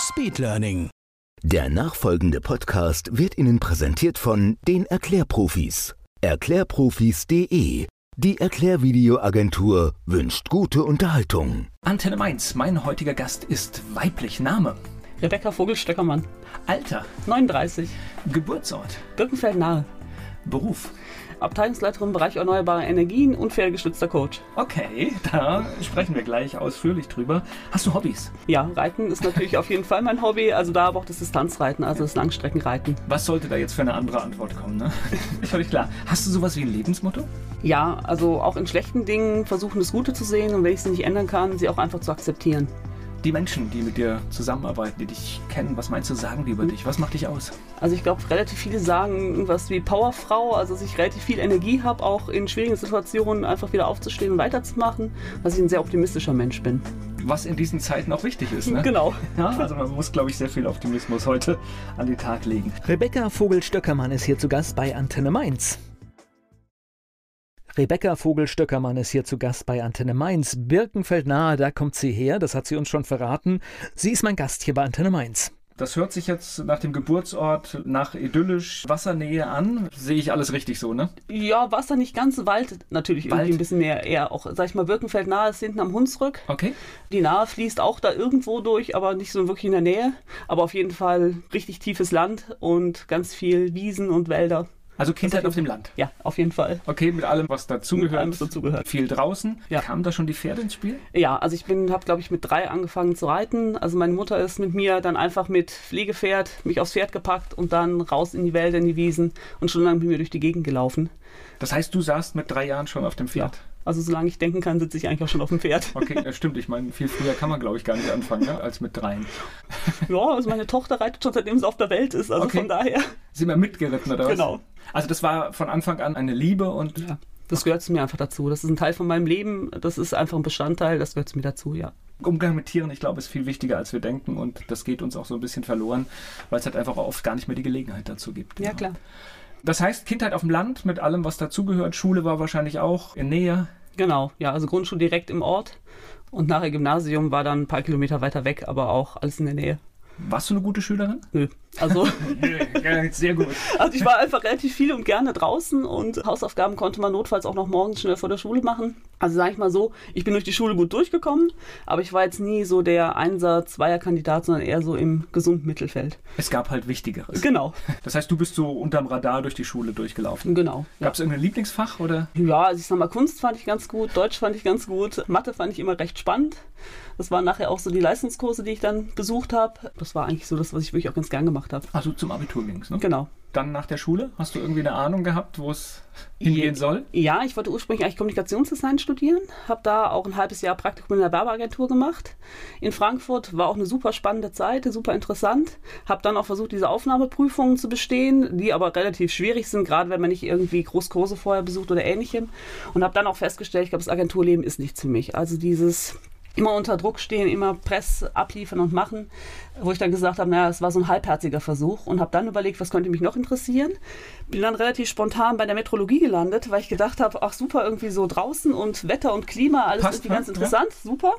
Speedlearning. Der nachfolgende Podcast wird Ihnen präsentiert von den Erklärprofis. Erklärprofis.de. Die Erklärvideoagentur wünscht gute Unterhaltung. Antenne Mainz, mein heutiger Gast ist weiblich. Name, Rebecca Vogelstöckermann, Alter, 39, Geburtsort, Birkenfeld nahe, Beruf. Abteilungsleiterin im Bereich erneuerbare Energien und pferdegestützter Coach. Okay, da sprechen wir gleich ausführlich drüber. Hast du Hobbys? Ja, Reiten ist natürlich auf jeden Fall mein Hobby, also da aber auch das Distanzreiten, also das Langstreckenreiten. Was sollte da jetzt für eine andere Antwort kommen, ne? Ist völlig klar. Hast du sowas wie ein Lebensmotto? Ja, also auch in schlechten Dingen versuchen das Gute zu sehen und wenn ich sie nicht ändern kann, sie auch einfach zu akzeptieren. Die Menschen, die mit dir zusammenarbeiten, die dich kennen, was meinst du, sagen die über dich? Was macht dich aus? Also ich glaube, relativ viele sagen irgendwas wie Powerfrau, also dass ich relativ viel Energie habe, auch in schwierigen Situationen einfach wieder aufzustehen und weiterzumachen, dass ich ein sehr optimistischer Mensch bin. Was in diesen Zeiten auch wichtig ist, ne? Genau. Ja, also man muss, glaube ich, sehr viel Optimismus heute an den Tag legen. Rebecca Vogel-Stöckermann ist hier zu Gast bei Antenne Mainz. Rebecca Vogel-Stöckermann ist hier zu Gast bei Antenne Mainz. Birkenfeld nahe, da kommt sie her, das hat sie uns schon verraten. Sie ist mein Gast hier bei Antenne Mainz. Das hört sich jetzt nach dem Geburtsort, nach idyllisch Wassernähe an. Sehe ich alles richtig so, ne? Ja, Wasser nicht ganz, Wald natürlich Wald? irgendwie ein bisschen mehr. Eher auch, sag ich mal, Birkenfeld nahe ist hinten am Hunsrück. Okay. Die Nahe fließt auch da irgendwo durch, aber nicht so wirklich in der Nähe. Aber auf jeden Fall richtig tiefes Land und ganz viel Wiesen und Wälder. Also Kindheit auf dem Land. Ja, auf jeden Fall. Okay, mit allem, was dazugehört. Allem, was dazugehört. Viel draußen. Ja. Kamen da schon die Pferde ins Spiel? Ja, also ich bin, habe glaube ich mit drei angefangen zu reiten. Also meine Mutter ist mit mir dann einfach mit Pflegepferd mich aufs Pferd gepackt und dann raus in die Wälder, in die Wiesen und schon lange mit mir durch die Gegend gelaufen. Das heißt, du saßt mit drei Jahren schon auf dem Pferd. Also solange ich denken kann, sitze ich eigentlich auch schon auf dem Pferd. Okay, das stimmt. Ich meine, viel früher kann man, glaube ich, gar nicht anfangen, ne? als mit dreien. Ja, also meine Tochter reitet schon seitdem sie auf der Welt ist. Also Okay. von daher. Sind wir mitgeritten oder was? Genau. Also das war von Anfang an eine Liebe und Ja, das gehört zu mir einfach dazu. Das ist ein Teil von meinem Leben. Das ist einfach ein Bestandteil. Das gehört zu mir dazu, ja. Umgang mit Tieren, ich glaube, ist viel wichtiger, als wir denken und das geht uns auch so ein bisschen verloren, weil es halt einfach oft gar nicht mehr die Gelegenheit dazu gibt. Ja, klar. Das heißt, Kindheit auf dem Land mit allem, was dazugehört. Schule war wahrscheinlich auch in Nähe. Genau, ja, also Grundschule direkt im Ort. Und nachher Gymnasium war dann ein paar Kilometer weiter weg, aber auch alles in der Nähe. Warst du eine gute Schülerin? Nö. Also, Sehr gut. also ich war einfach relativ viel und gerne draußen und Hausaufgaben konnte man notfalls auch noch morgens schnell vor der Schule machen. Also sage ich mal so, ich bin durch die Schule gut durchgekommen, aber ich war jetzt nie so der Einser, Zweier-Kandidat, sondern eher so im gesunden Mittelfeld. Es gab halt Wichtigeres. Genau, Das heißt, du bist so unterm Radar durch die Schule durchgelaufen. genau. Ja. Gab es irgendein Lieblingsfach oder? Ja, also ich sag mal, Kunst fand ich ganz gut, Deutsch fand ich ganz gut, Mathe fand ich immer recht spannend. Das waren nachher auch so die Leistungskurse, die ich dann besucht habe. Das war eigentlich so das, was ich wirklich auch ganz gern gemacht habe. Also zum Abitur ging's, ne? Genau. Dann nach der Schule, hast du irgendwie eine Ahnung gehabt, wo es hingehen soll? Ja, ich wollte ursprünglich eigentlich Kommunikationsdesign studieren, habe da auch ein halbes Jahr Praktikum in der Werbeagentur gemacht. In Frankfurt war auch eine super spannende Zeit, super interessant. Habe dann auch versucht, diese Aufnahmeprüfungen zu bestehen, die aber relativ schwierig sind, gerade wenn man nicht irgendwie Großkurse vorher besucht oder ähnlichem. Und habe dann auch festgestellt, ich glaube, das Agenturleben ist nichts für mich. Also dieses immer unter Druck stehen, immer Press abliefern und machen, wo ich dann gesagt habe, naja, es war so ein halbherziger Versuch und habe dann überlegt, was könnte mich noch interessieren. Bin dann relativ spontan bei der Metrologie gelandet, weil ich gedacht habe, ach super, irgendwie so draußen und Wetter und Klima, alles Passt, irgendwie ganz ne? interessant, super.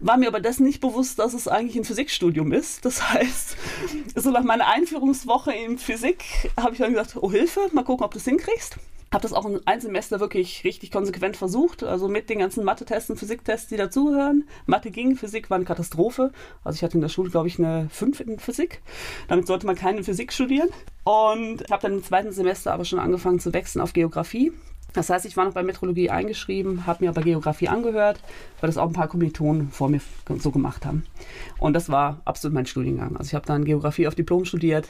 War mir aber dessen nicht bewusst, dass es eigentlich ein Physikstudium ist. Das heißt, so nach meiner Einführungswoche in Physik habe ich dann gesagt, oh Hilfe, mal gucken, ob du es hinkriegst. Habe das auch ein Semester wirklich richtig konsequent versucht, also mit den ganzen Mathe-Tests und Physiktests, die dazugehören. Mathe ging, Physik war eine Katastrophe. Also ich hatte in der Schule, glaube ich, eine 5 in Physik. Damit sollte man keine Physik studieren. Und habe dann im zweiten Semester aber schon angefangen zu wechseln auf Geografie. Das heißt, ich war noch bei Metrologie eingeschrieben, habe mir aber Geografie angehört, weil das auch ein paar Kommilitonen vor mir so gemacht haben. Und das war absolut mein Studiengang. Also ich habe dann Geografie auf Diplom studiert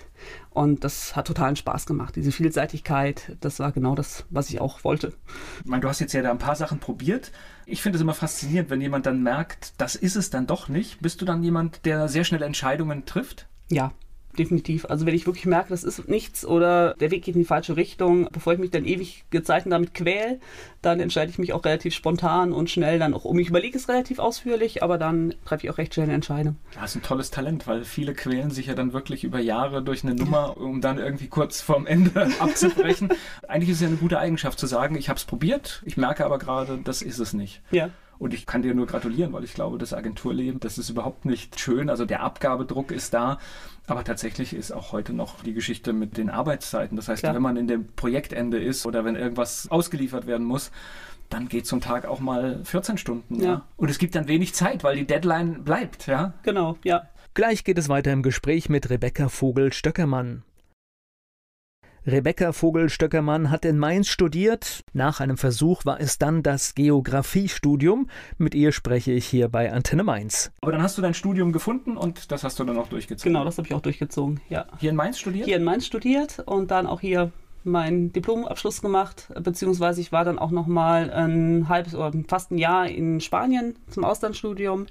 und das hat totalen Spaß gemacht. Diese Vielseitigkeit, das war genau das, was ich auch wollte. Ich meine, du hast jetzt ja da ein paar Sachen probiert. Ich finde es immer faszinierend, wenn jemand dann merkt, das ist es dann doch nicht. Bist du dann jemand, der sehr schnell Entscheidungen trifft? Ja, definitiv. Also wenn ich wirklich merke, das ist nichts oder der Weg geht in die falsche Richtung, bevor ich mich dann ewig Zeiten damit quäl, dann entscheide ich mich auch relativ spontan und schnell dann auch um. Ich überlege es relativ ausführlich, aber dann treffe ich auch recht schnell eine Entscheidung. Das ist ein tolles Talent, weil viele quälen sich ja dann wirklich über Jahre durch eine Nummer, um dann irgendwie kurz vorm Ende abzubrechen. Eigentlich ist es ja eine gute Eigenschaft zu sagen, ich habe es probiert, ich merke aber gerade, das ist es nicht. Ja. Und ich kann dir nur gratulieren, weil ich glaube, das Agenturleben, das ist überhaupt nicht schön. Also der Abgabedruck ist da. Aber tatsächlich ist auch heute noch die Geschichte mit den Arbeitszeiten. Das heißt, Klar. wenn man in dem Projektende ist oder wenn irgendwas ausgeliefert werden muss, dann geht zum Tag auch mal 14 Stunden. Ja. ja. Und es gibt dann wenig Zeit, weil die Deadline bleibt. Ja? Genau, ja. Gleich geht es weiter im Gespräch mit Rebecca Vogel-Stöckermann. Rebecca Vogel-Stöckermann hat in Mainz studiert. Nach einem Versuch war es dann das Geografiestudium. Mit ihr spreche ich hier bei Antenne Mainz. Aber dann hast du dein Studium gefunden und das hast du dann auch durchgezogen. Genau, das habe ich auch durchgezogen, ja. Hier in Mainz studiert? Hier in Mainz studiert und dann auch hier meinen Diplomabschluss gemacht, beziehungsweise ich war dann auch noch mal ein halbes oder fast ein Jahr in Spanien zum Auslandsstudium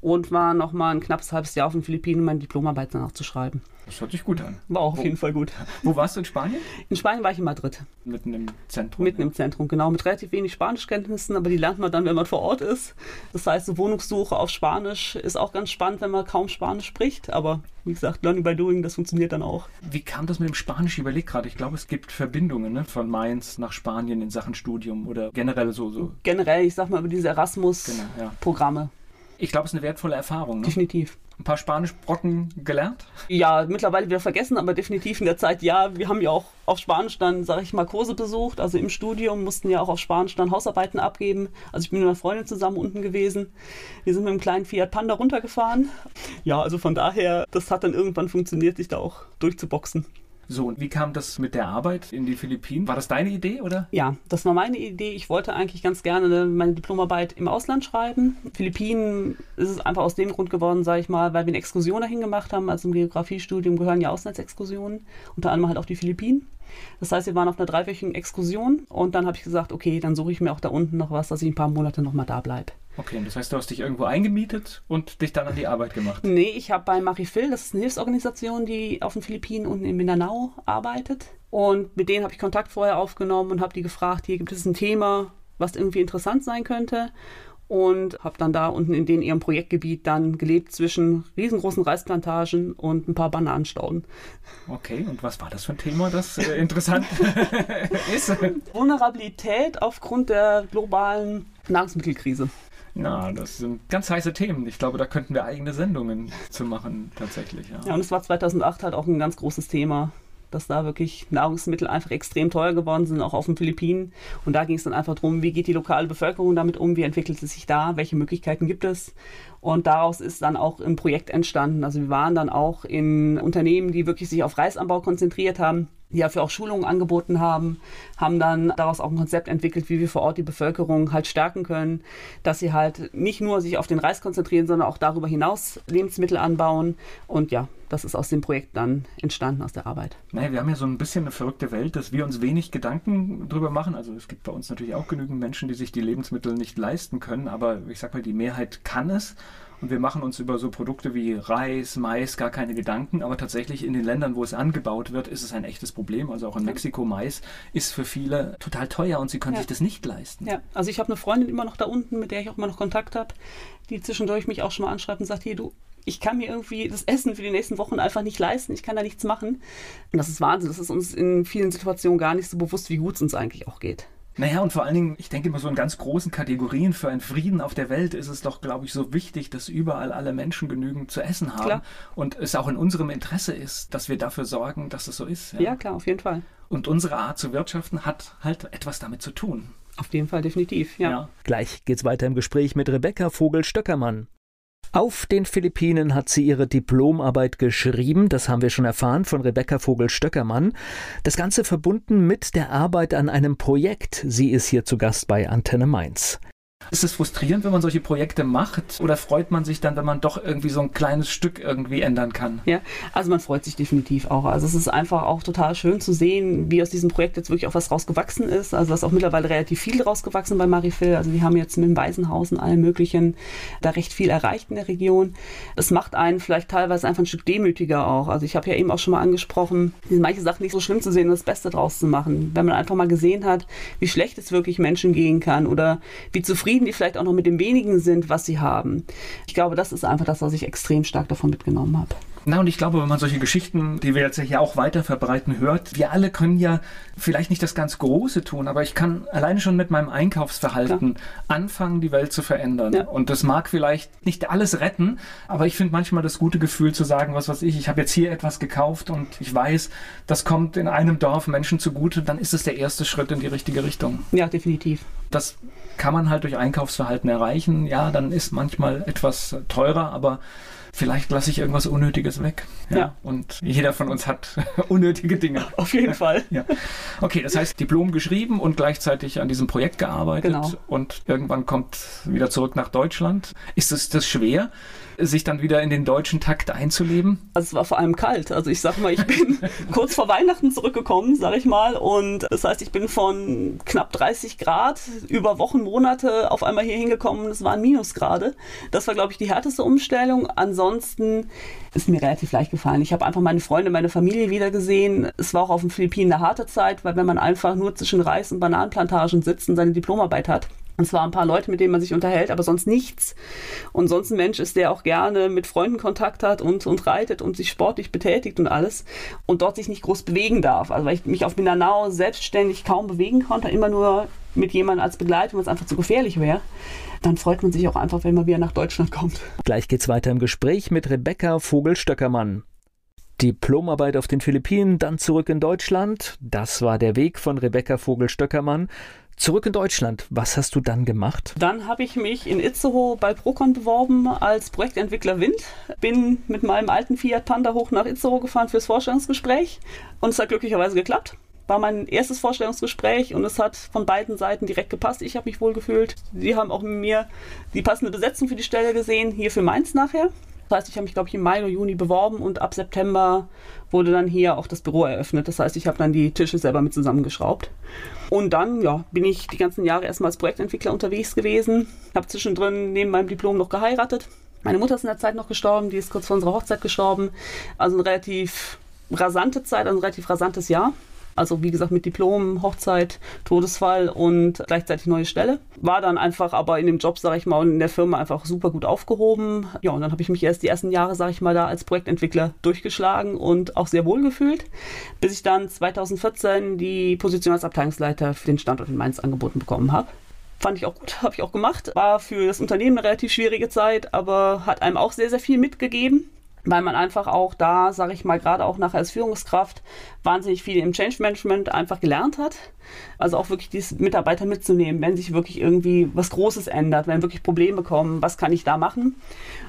und war noch mal ein knappes halbes Jahr auf den Philippinen, um meine Diplomarbeit danach zu schreiben. Das hört sich gut an. War auch auf jeden Fall gut. Wo warst du in Spanien? In Spanien war ich in Madrid. Mitten im Zentrum? Mitten ja. im Zentrum, genau. Mit relativ wenig Spanischkenntnissen, aber die lernt man dann, wenn man vor Ort ist. Das heißt, so Wohnungssuche auf Spanisch ist auch ganz spannend, wenn man kaum Spanisch spricht. Aber wie gesagt, Learning by Doing, das funktioniert dann auch. Wie kam das mit dem Spanisch? Ich überlege gerade. Ich glaube, es gibt Verbindungen ne? von Mainz nach Spanien in Sachen Studium oder generell so. so. Generell, ich sag mal, über diese Erasmus-Programme. Genau, ja. Ich glaube, es ist eine wertvolle Erfahrung. Ne? Definitiv ein paar Spanischbrocken gelernt? Ja, mittlerweile wieder vergessen, aber definitiv in der Zeit ja. Wir haben ja auch auf Spanisch dann, sage ich mal, Kurse besucht. Also im Studium mussten ja auch auf Spanisch dann Hausarbeiten abgeben. Also ich bin mit einer Freundin zusammen unten gewesen. Wir sind mit einem kleinen Fiat Panda runtergefahren. Ja, also von daher, das hat dann irgendwann funktioniert, sich da auch durchzuboxen. So, und wie kam das mit der Arbeit in die Philippinen? War das deine Idee, oder? Ja, das war meine Idee. Ich wollte eigentlich ganz gerne meine Diplomarbeit im Ausland schreiben. Philippinen ist es einfach aus dem Grund geworden, sage ich mal, weil wir eine Exkursion dahin gemacht haben. Also im Geografiestudium gehören ja Auslandsexkursionen, unter anderem halt auch die Philippinen. Das heißt, wir waren auf einer dreiwöchigen Exkursion und dann habe ich gesagt, okay, dann suche ich mir auch da unten noch was, dass ich ein paar Monate nochmal da bleibe. Okay, das heißt, du hast dich irgendwo eingemietet und dich dann an die Arbeit gemacht? Nee, ich habe bei Marifil, das ist eine Hilfsorganisation, die auf den Philippinen unten in Mindanao arbeitet. Und mit denen habe ich Kontakt vorher aufgenommen und habe die gefragt, hier gibt es ein Thema, was irgendwie interessant sein könnte und habe dann da unten in den ihrem Projektgebiet dann gelebt zwischen riesengroßen Reisplantagen und ein paar Bananenstauden. Okay, und was war das für ein Thema, das äh, interessant ist? Vulnerabilität aufgrund der globalen Nahrungsmittelkrise. Na, das sind ganz heiße Themen. Ich glaube, da könnten wir eigene Sendungen zu machen, tatsächlich. Ja, ja und es war 2008 halt auch ein ganz großes Thema dass da wirklich Nahrungsmittel einfach extrem teuer geworden sind, auch auf den Philippinen. Und da ging es dann einfach darum, wie geht die lokale Bevölkerung damit um, wie entwickelt es sich da, welche Möglichkeiten gibt es. Und daraus ist dann auch ein Projekt entstanden. Also wir waren dann auch in Unternehmen, die wirklich sich auf Reisanbau konzentriert haben die dafür auch Schulungen angeboten haben, haben dann daraus auch ein Konzept entwickelt, wie wir vor Ort die Bevölkerung halt stärken können, dass sie halt nicht nur sich auf den Reis konzentrieren, sondern auch darüber hinaus Lebensmittel anbauen. Und ja, das ist aus dem Projekt dann entstanden, aus der Arbeit. Naja, wir haben ja so ein bisschen eine verrückte Welt, dass wir uns wenig Gedanken drüber machen. Also es gibt bei uns natürlich auch genügend Menschen, die sich die Lebensmittel nicht leisten können, aber ich sag mal, die Mehrheit kann es. Und wir machen uns über so Produkte wie Reis, Mais gar keine Gedanken, aber tatsächlich in den Ländern, wo es angebaut wird, ist es ein echtes Problem. Also auch in Mexiko Mais ist für viele total teuer und sie können ja. sich das nicht leisten. Ja, also ich habe eine Freundin immer noch da unten, mit der ich auch immer noch Kontakt habe, die zwischendurch mich auch schon mal anschreibt und sagt, hier du, ich kann mir irgendwie das Essen für die nächsten Wochen einfach nicht leisten. Ich kann da nichts machen. Und das ist Wahnsinn. Das ist uns in vielen Situationen gar nicht so bewusst, wie gut es uns eigentlich auch geht. Naja, und vor allen Dingen, ich denke immer so in ganz großen Kategorien für einen Frieden auf der Welt ist es doch, glaube ich, so wichtig, dass überall alle Menschen genügend zu essen haben. Klar. Und es auch in unserem Interesse ist, dass wir dafür sorgen, dass es so ist. Ja, ja klar, auf jeden Fall. Und unsere Art zu wirtschaften hat halt etwas damit zu tun. Auf jeden Fall, definitiv, ja. ja. Gleich geht's weiter im Gespräch mit Rebecca Vogel-Stöckermann. Auf den Philippinen hat sie ihre Diplomarbeit geschrieben, das haben wir schon erfahren von Rebecca Vogel-Stöckermann. Das Ganze verbunden mit der Arbeit an einem Projekt. Sie ist hier zu Gast bei Antenne Mainz. Ist es frustrierend, wenn man solche Projekte macht? Oder freut man sich dann, wenn man doch irgendwie so ein kleines Stück irgendwie ändern kann? Ja, also man freut sich definitiv auch. Also es ist einfach auch total schön zu sehen, wie aus diesem Projekt jetzt wirklich auch was rausgewachsen ist. Also da ist auch mittlerweile relativ viel rausgewachsen bei Marifil. Also wir haben jetzt mit dem Waisenhaus und allem möglichen da recht viel erreicht in der Region. Es macht einen vielleicht teilweise einfach ein Stück demütiger auch. Also ich habe ja eben auch schon mal angesprochen, manche Sachen nicht so schlimm zu sehen und das Beste draus zu machen. Wenn man einfach mal gesehen hat, wie schlecht es wirklich Menschen gehen kann oder wie zufrieden zufrieden die vielleicht auch noch mit dem wenigen sind, was sie haben. Ich glaube, das ist einfach das, was ich extrem stark davon mitgenommen habe. Na, und ich glaube, wenn man solche Geschichten, die wir jetzt ja auch weiter verbreiten, hört, wir alle können ja vielleicht nicht das ganz Große tun, aber ich kann alleine schon mit meinem Einkaufsverhalten Klar. anfangen, die Welt zu verändern. Ja. Und das mag vielleicht nicht alles retten, aber ich finde manchmal das gute Gefühl zu sagen, was weiß ich, ich habe jetzt hier etwas gekauft und ich weiß, das kommt in einem Dorf Menschen zugute, dann ist es der erste Schritt in die richtige Richtung. Ja, definitiv. Das kann man halt durch Einkaufsverhalten erreichen. Ja, dann ist manchmal etwas teurer, aber vielleicht lasse ich irgendwas Unnötiges weg. Ja. ja. Und jeder von uns hat unnötige Dinge. Auf jeden Fall. Ja. Okay, das heißt, Diplom geschrieben und gleichzeitig an diesem Projekt gearbeitet. Genau. Und irgendwann kommt wieder zurück nach Deutschland. Ist es das schwer? Sich dann wieder in den deutschen Takt einzuleben? Also es war vor allem kalt. Also ich sag mal, ich bin kurz vor Weihnachten zurückgekommen, sag ich mal. Und das heißt, ich bin von knapp 30 Grad über Wochen, Monate auf einmal hier hingekommen. Es waren Minusgrade. Das war, glaube ich, die härteste Umstellung. Ansonsten ist mir relativ leicht gefallen. Ich habe einfach meine Freunde, meine Familie wieder gesehen. Es war auch auf den Philippinen eine harte Zeit, weil wenn man einfach nur zwischen Reis und Bananenplantagen sitzt und seine Diplomarbeit hat, und zwar ein paar Leute, mit denen man sich unterhält, aber sonst nichts. Und sonst ein Mensch ist, der auch gerne mit Freunden Kontakt hat und, und reitet und sich sportlich betätigt und alles und dort sich nicht groß bewegen darf. Also weil ich mich auf Mindanao selbstständig kaum bewegen konnte, immer nur mit jemandem als Begleitung, es einfach zu gefährlich wäre, dann freut man sich auch einfach, wenn man wieder nach Deutschland kommt. Gleich geht's weiter im Gespräch mit Rebecca Vogel-Stöckermann. Diplomarbeit auf den Philippinen, dann zurück in Deutschland. Das war der Weg von Rebecca Vogel-Stöckermann. Zurück in Deutschland, was hast du dann gemacht? Dann habe ich mich in Itzehoe bei Procon beworben als Projektentwickler Wind. Bin mit meinem alten Fiat Panda hoch nach Itzehoe gefahren fürs Vorstellungsgespräch und es hat glücklicherweise geklappt. War mein erstes Vorstellungsgespräch und es hat von beiden Seiten direkt gepasst. Ich habe mich wohl gefühlt. Sie haben auch mit mir die passende Besetzung für die Stelle gesehen, hier für Mainz nachher. Das heißt, ich habe mich, glaube ich, im Mai oder Juni beworben und ab September wurde dann hier auch das Büro eröffnet. Das heißt, ich habe dann die Tische selber mit zusammengeschraubt. Und dann ja, bin ich die ganzen Jahre erstmal als Projektentwickler unterwegs gewesen. Habe zwischendrin neben meinem Diplom noch geheiratet. Meine Mutter ist in der Zeit noch gestorben, die ist kurz vor unserer Hochzeit gestorben. Also eine relativ rasante Zeit, also ein relativ rasantes Jahr. Also wie gesagt mit Diplom, Hochzeit, Todesfall und gleichzeitig neue Stelle. War dann einfach aber in dem Job, sage ich mal, und in der Firma einfach super gut aufgehoben. Ja, und dann habe ich mich erst die ersten Jahre, sage ich mal, da als Projektentwickler durchgeschlagen und auch sehr wohl gefühlt, bis ich dann 2014 die Position als Abteilungsleiter für den Standort in Mainz angeboten bekommen habe fand ich auch gut, habe ich auch gemacht. War für das Unternehmen eine relativ schwierige Zeit, aber hat einem auch sehr, sehr viel mitgegeben weil man einfach auch da, sage ich mal, gerade auch nachher als Führungskraft wahnsinnig viel im Change Management einfach gelernt hat. Also auch wirklich die Mitarbeiter mitzunehmen, wenn sich wirklich irgendwie was Großes ändert, wenn wirklich Probleme kommen, was kann ich da machen?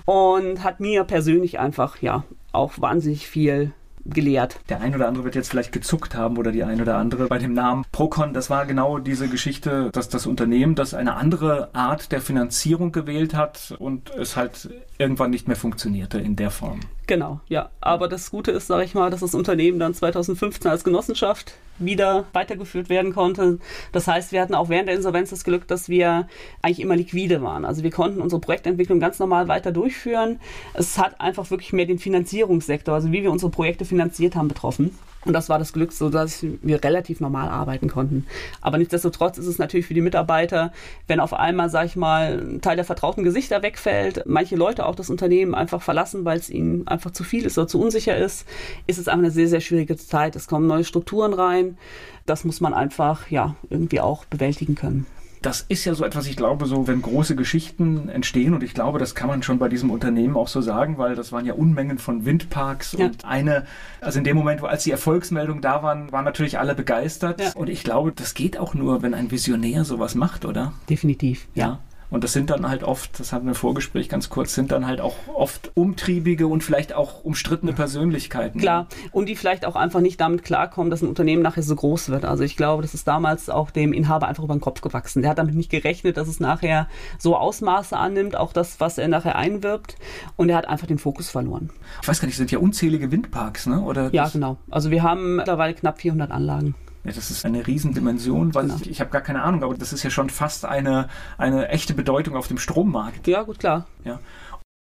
Und hat mir persönlich einfach ja auch wahnsinnig viel gelehrt. Der ein oder andere wird jetzt vielleicht gezuckt haben oder die ein oder andere bei dem Namen Procon. Das war genau diese Geschichte, dass das Unternehmen, das eine andere Art der Finanzierung gewählt hat und es halt irgendwann nicht mehr funktionierte in der Form. Genau, ja. Aber das Gute ist, sage ich mal, dass das Unternehmen dann 2015 als Genossenschaft wieder weitergeführt werden konnte. Das heißt, wir hatten auch während der Insolvenz das Glück, dass wir eigentlich immer liquide waren. Also wir konnten unsere Projektentwicklung ganz normal weiter durchführen. Es hat einfach wirklich mehr den Finanzierungssektor, also wie wir unsere Projekte finanziert haben, betroffen. Und das war das Glück, so dass wir relativ normal arbeiten konnten. Aber nichtsdestotrotz ist es natürlich für die Mitarbeiter, wenn auf einmal, sag ich mal, ein Teil der vertrauten Gesichter wegfällt, manche Leute auch das Unternehmen einfach verlassen, weil es ihnen einfach zu viel ist oder zu unsicher ist, ist es einfach eine sehr, sehr schwierige Zeit. Es kommen neue Strukturen rein. Das muss man einfach, ja, irgendwie auch bewältigen können das ist ja so etwas, ich glaube, so, wenn große Geschichten entstehen, und ich glaube, das kann man schon bei diesem Unternehmen auch so sagen, weil das waren ja Unmengen von Windparks ja. und eine, also in dem Moment, wo als die Erfolgsmeldungen da waren, waren natürlich alle begeistert. Ja. Und ich glaube, das geht auch nur, wenn ein Visionär sowas macht, oder? Definitiv, ja. ja. Und das sind dann halt oft, das hatten wir im Vorgespräch ganz kurz, sind dann halt auch oft umtriebige und vielleicht auch umstrittene Persönlichkeiten. Klar, und die vielleicht auch einfach nicht damit klarkommen, dass ein Unternehmen nachher so groß wird. Also ich glaube, das ist damals auch dem Inhaber einfach über den Kopf gewachsen. Der hat damit nicht gerechnet, dass es nachher so Ausmaße annimmt, auch das, was er nachher einwirbt. Und er hat einfach den Fokus verloren. Ich weiß gar nicht, sind ja unzählige Windparks, ne? Oder ja, genau. Also wir haben mittlerweile knapp 400 Anlagen. Ja, das ist eine Riesendimension, weil genau. ich, ich habe gar keine Ahnung, aber das ist ja schon fast eine, eine echte Bedeutung auf dem Strommarkt. Ja, gut, klar. Ja.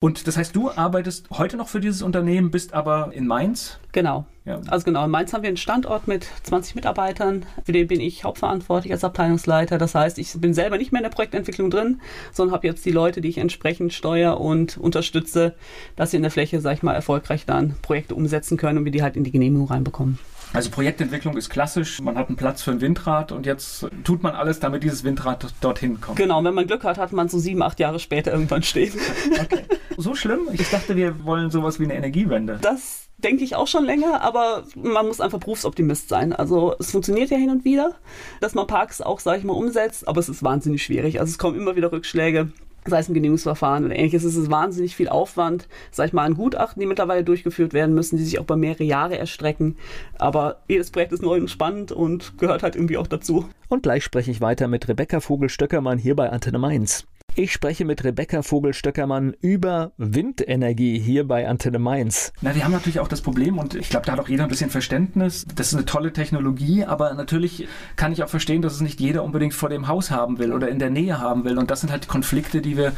Und das heißt, du arbeitest heute noch für dieses Unternehmen, bist aber in Mainz? Genau. Ja. Also genau, in Mainz haben wir einen Standort mit 20 Mitarbeitern. Für den bin ich hauptverantwortlich als Abteilungsleiter. Das heißt, ich bin selber nicht mehr in der Projektentwicklung drin, sondern habe jetzt die Leute, die ich entsprechend steuere und unterstütze, dass sie in der Fläche, sag ich mal, erfolgreich dann Projekte umsetzen können und wir die halt in die Genehmigung reinbekommen. Also Projektentwicklung ist klassisch, man hat einen Platz für ein Windrad und jetzt tut man alles, damit dieses Windrad dorthin kommt. Genau, wenn man Glück hat, hat man so sieben, acht Jahre später irgendwann stehen. Okay. So schlimm? Ich dachte, wir wollen sowas wie eine Energiewende. Das denke ich auch schon länger, aber man muss einfach Berufsoptimist sein. Also es funktioniert ja hin und wieder, dass man Parks auch, sage ich mal, umsetzt, aber es ist wahnsinnig schwierig. Also es kommen immer wieder Rückschläge sei es ein Genehmigungsverfahren oder ähnliches, ist es wahnsinnig viel Aufwand, sag ich mal, an Gutachten, die mittlerweile durchgeführt werden müssen, die sich auch über mehrere Jahre erstrecken. Aber jedes Projekt ist neu und spannend und gehört halt irgendwie auch dazu. Und gleich spreche ich weiter mit Rebecca Vogel-Stöckermann hier bei Antenne Mainz. Ich spreche mit Rebecca Vogel-Stöckermann über Windenergie hier bei Antenne Mainz. Na, wir haben natürlich auch das Problem und ich glaube, da hat auch jeder ein bisschen Verständnis. Das ist eine tolle Technologie, aber natürlich kann ich auch verstehen, dass es nicht jeder unbedingt vor dem Haus haben will oder in der Nähe haben will. Und das sind halt Konflikte, die wir,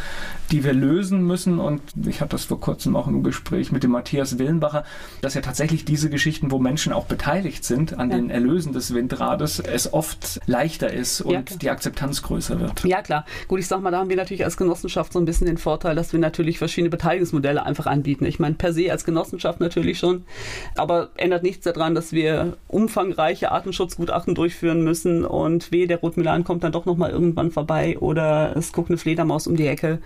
die wir lösen müssen. Und ich hatte das vor kurzem auch im Gespräch mit dem Matthias Willenbacher, dass ja tatsächlich diese Geschichten, wo Menschen auch beteiligt sind an ja. den Erlösen des Windrades, es oft leichter ist und ja, die Akzeptanz größer wird. Ja, klar. Gut, ich sag mal, da haben wir natürlich als Genossenschaft so ein bisschen den Vorteil, dass wir natürlich verschiedene Beteiligungsmodelle einfach anbieten. Ich meine, per se als Genossenschaft natürlich schon, aber ändert nichts daran, dass wir umfangreiche Artenschutzgutachten durchführen müssen und weh, der Rotmilan kommt dann doch nochmal irgendwann vorbei oder es guckt eine Fledermaus um die Ecke.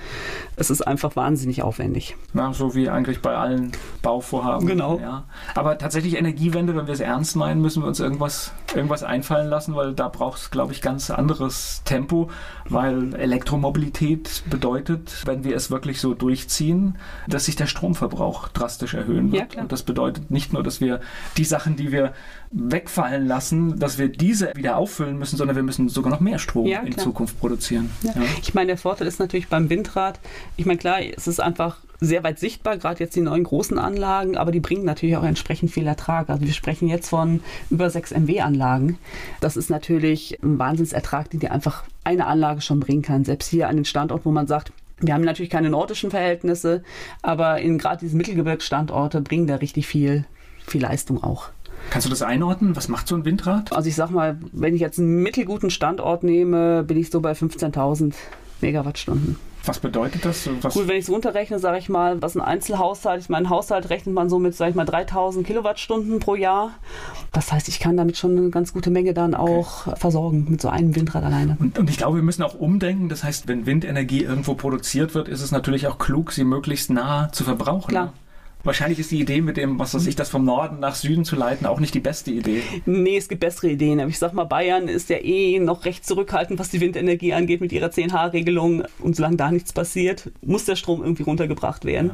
Es ist einfach wahnsinnig aufwendig. Ja, so wie eigentlich bei allen Bauvorhaben. Genau. Ja. Aber tatsächlich Energiewende, wenn wir es ernst meinen, müssen wir uns irgendwas, irgendwas einfallen lassen, weil da braucht es, glaube ich, ganz anderes Tempo, weil Elektromobilität Mobilität bedeutet, wenn wir es wirklich so durchziehen, dass sich der Stromverbrauch drastisch erhöhen wird. Ja, und das bedeutet nicht nur, dass wir die Sachen, die wir wegfallen lassen, dass wir diese wieder auffüllen müssen, sondern wir müssen sogar noch mehr Strom ja, in Zukunft produzieren. Ja. Ich meine, der Vorteil ist natürlich beim Windrad, ich meine, klar, es ist einfach sehr weit sichtbar, gerade jetzt die neuen großen Anlagen, aber die bringen natürlich auch entsprechend viel Ertrag. Also wir sprechen jetzt von über 6 MW-Anlagen. Das ist natürlich ein Wahnsinnsertrag, den dir einfach eine Anlage schon bringen kann. Selbst hier an den Standort, wo man sagt, wir haben natürlich keine nordischen Verhältnisse, aber in gerade diese Mittelgebirgsstandorte bringen da richtig viel, viel Leistung auch. Kannst du das einordnen? Was macht so ein Windrad? Also ich sag mal, wenn ich jetzt einen mittelguten Standort nehme, bin ich so bei 15.000 Megawattstunden. Was bedeutet das? Was Gut, wenn ich es runterrechne, sage ich mal, was ein Einzelhaushalt, ich meine, Haushalt rechnet man so mit, sage ich mal, 3000 Kilowattstunden pro Jahr. Das heißt, ich kann damit schon eine ganz gute Menge dann auch okay. versorgen mit so einem Windrad alleine. Und, und, ich glaube, wir müssen auch umdenken. Das heißt, wenn Windenergie irgendwo produziert wird, ist es natürlich auch klug, sie möglichst nah zu verbrauchen. Klar. Wahrscheinlich ist die Idee mit dem, was weiß ich, das vom Norden nach Süden zu leiten, auch nicht die beste Idee. Nee, es gibt bessere Ideen. Aber ich sag mal, Bayern ist ja eh noch recht zurückhaltend, was die Windenergie angeht mit ihrer 10H-Regelung. Und solange da nichts passiert, muss der Strom irgendwie runtergebracht werden.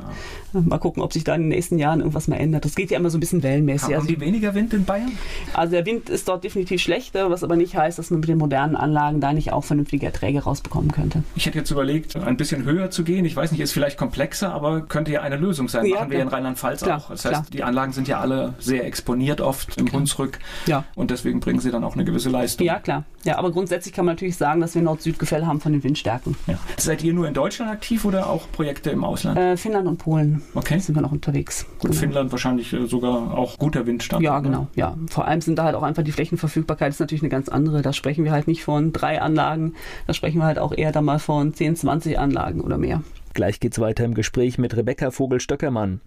Ja. Mal gucken, ob sich da in den nächsten Jahren irgendwas mal ändert. Das geht ja immer so ein bisschen wellenmäßig. Haben also, die weniger Wind in Bayern? Also der Wind ist dort definitiv schlechter, was aber nicht heißt, dass man mit den modernen Anlagen da nicht auch vernünftige Erträge rausbekommen könnte. Ich hätte jetzt überlegt, ein bisschen höher zu gehen. Ich weiß nicht, ist vielleicht komplexer, aber könnte ja eine Lösung sein. Ja, Machen wir in Rheinland-Pfalz auch. Das heißt, Klar. die Anlagen sind ja alle sehr exponiert oft im Hunsrück. Ja. Und deswegen bringen sie dann auch eine gewisse Leistung. Ja, klar. Ja, aber grundsätzlich kann man natürlich sagen, dass wir Nord-Süd-Gefälle haben von den Windstärken. Ja. Seid ihr nur in Deutschland aktiv oder auch Projekte im Ausland? Äh, Finnland und Polen okay. sind wir noch unterwegs. Gut, genau. Finnland wahrscheinlich äh, sogar auch guter Windstand. Ja, genau. Ja. Vor allem sind da halt auch einfach die Flächenverfügbarkeit ist natürlich eine ganz andere. Da sprechen wir halt nicht von drei Anlagen, da sprechen wir halt auch eher dann mal von 10, 20 Anlagen oder mehr. Gleich geht's weiter im Gespräch mit Rebecca Vogel-Stöckermann.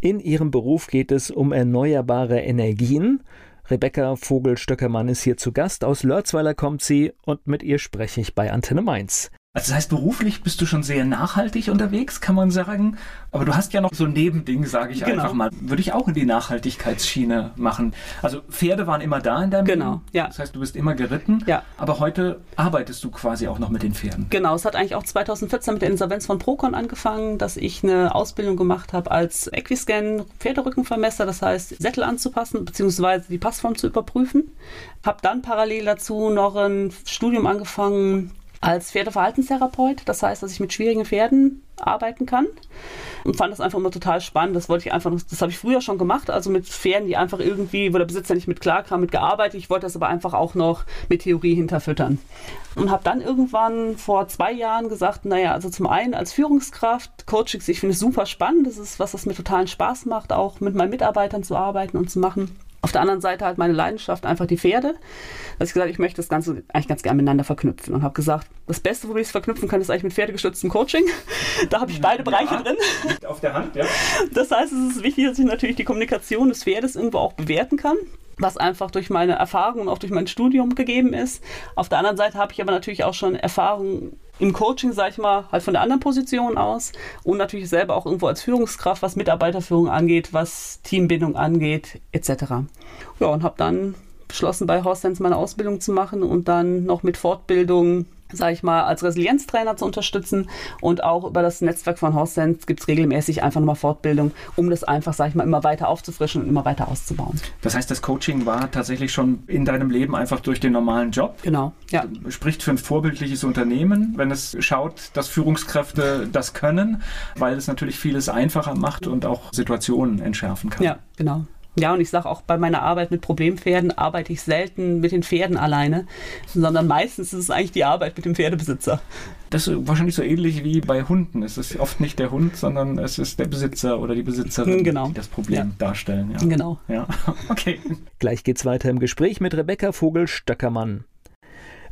In ihrem Beruf geht es um erneuerbare Energien. Rebecca Vogel-Stöckermann ist hier zu Gast. Aus Lörzweiler kommt sie und mit ihr spreche ich bei Antenne Mainz. Also das heißt, beruflich bist du schon sehr nachhaltig unterwegs, kann man sagen. Aber du hast ja noch so ein Nebending, sage ich genau. einfach mal. Würde ich auch in die Nachhaltigkeitsschiene machen. Also Pferde waren immer da in deinem Genau, Leben. ja. Das heißt, du bist immer geritten. Ja. Aber heute arbeitest du quasi auch noch mit den Pferden. Genau, es hat eigentlich auch 2014 mit der Insolvenz von Procon angefangen, dass ich eine Ausbildung gemacht habe als Equiscan Pferderückenvermesser, das heißt Sättel anzupassen bzw. die Passform zu überprüfen. Habe dann parallel dazu noch ein Studium angefangen als Pferdeverhaltenstherapeut. Das heißt, dass ich mit schwierigen Pferden arbeiten kann und fand das einfach immer total spannend. Das wollte ich einfach, das habe ich früher schon gemacht, also mit Pferden, die einfach irgendwie, wo der Besitzer nicht mit klarkam, mit gearbeitet. Ich wollte das aber einfach auch noch mit Theorie hinterfüttern. Und habe dann irgendwann vor zwei Jahren gesagt, naja, also zum einen als Führungskraft, Coachings, ich finde es super spannend. Das ist was, was mir totalen Spaß macht, auch mit meinen Mitarbeitern zu arbeiten und zu machen. Auf der anderen Seite halt meine Leidenschaft einfach die Pferde. Dass ich gesagt ich möchte das Ganze eigentlich ganz gerne miteinander verknüpfen und habe gesagt, das Beste, wo ich es verknüpfen kann, ist eigentlich mit pferdegestütztem Coaching. da habe ich beide Bereiche ja, drin. Auf der Hand, ja. Das heißt, es ist wichtig, dass ich natürlich die Kommunikation des Pferdes irgendwo auch bewerten kann was einfach durch meine Erfahrung und auch durch mein Studium gegeben ist. Auf der anderen Seite habe ich aber natürlich auch schon Erfahrung im Coaching, sage ich mal, halt von der anderen Position aus und natürlich selber auch irgendwo als Führungskraft, was Mitarbeiterführung angeht, was Teambindung angeht, etc. Ja, und habe dann beschlossen, bei Horst meine Ausbildung zu machen und dann noch mit Fortbildung sage ich mal, als Resilienztrainer zu unterstützen. Und auch über das Netzwerk von Horsense gibt es regelmäßig einfach nochmal Fortbildung, um das einfach, sage ich mal, immer weiter aufzufrischen und immer weiter auszubauen. Das heißt, das Coaching war tatsächlich schon in deinem Leben einfach durch den normalen Job? Genau, ja. Spricht für ein vorbildliches Unternehmen, wenn es schaut, dass Führungskräfte das können, weil es natürlich vieles einfacher macht und auch Situationen entschärfen kann. Ja, genau. Ja, und ich sage auch bei meiner Arbeit mit Problempferden arbeite ich selten mit den Pferden alleine, sondern meistens ist es eigentlich die Arbeit mit dem Pferdebesitzer. Das ist wahrscheinlich so ähnlich wie bei Hunden. Es ist oft nicht der Hund, sondern es ist der Besitzer oder die Besitzerin, genau. die das Problem ja. darstellen. Ja. Genau. Ja, okay. Gleich geht's weiter im Gespräch mit Rebecca Vogel-Stöckermann.